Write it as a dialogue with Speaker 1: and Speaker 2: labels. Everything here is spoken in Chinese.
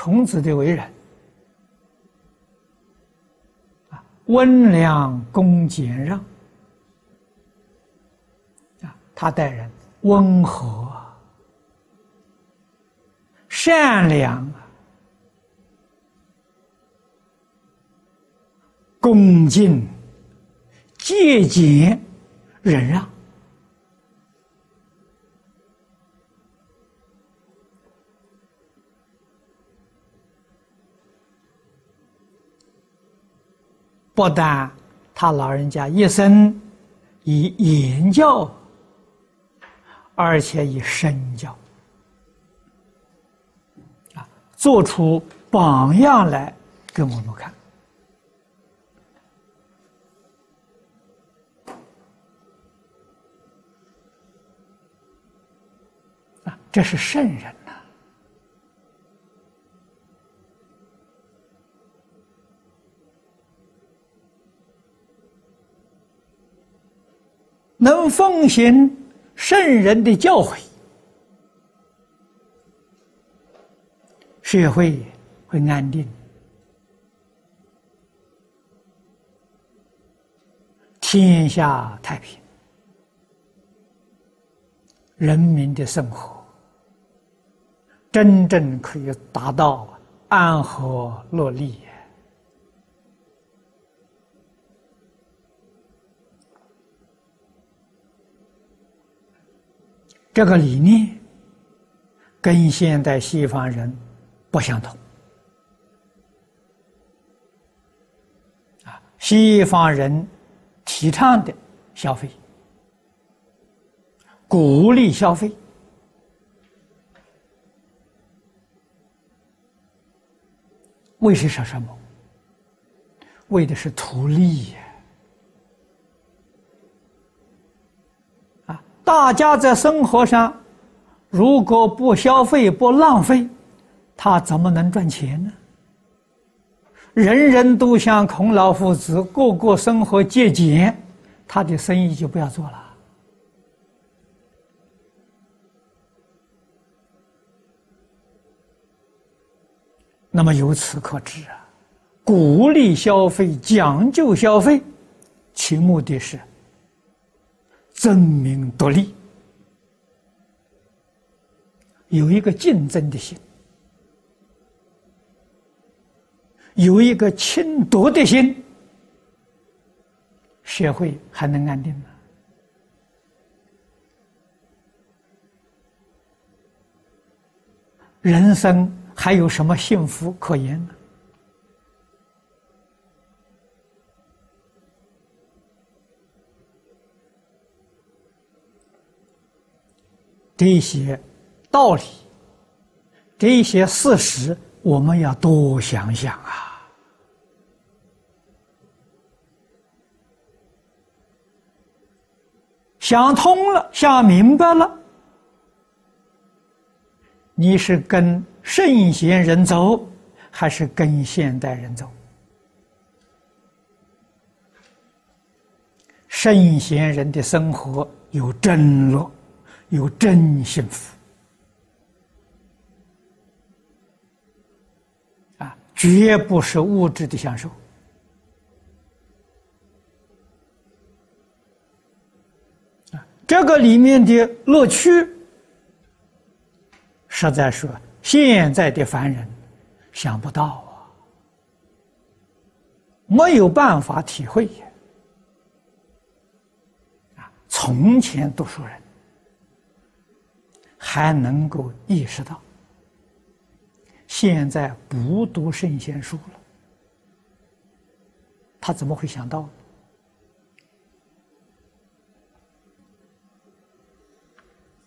Speaker 1: 孔子的为人啊，温良恭俭让啊，他待人温和、善良、恭敬、节俭、忍让。不但他老人家一生以言教，而且以身教啊，做出榜样来给我们看啊，这是圣人。能奉行圣人的教诲，社会会安定，天下太平，人民的生活真正可以达到安和乐利。这个理念跟现代西方人不相同啊！西方人提倡的消费，鼓励消费，为是什么？为的是图利呀！大家在生活上，如果不消费、不浪费，他怎么能赚钱呢？人人都像孔老夫子，个个生活节俭，他的生意就不要做了。那么由此可知啊，鼓励消费、讲究消费，其目的是。争名夺利，有一个竞争的心，有一个侵夺的心，社会还能安定吗？人生还有什么幸福可言呢？这些道理，这些事实，我们要多想想啊！想通了，想明白了，你是跟圣贤人走，还是跟现代人走？圣贤人的生活有真乐。有真幸福啊，绝不是物质的享受啊，这个里面的乐趣，实在说现在的凡人想不到啊，没有办法体会啊，从前读书人。还能够意识到，现在不读圣贤书了，他怎么会想到呢？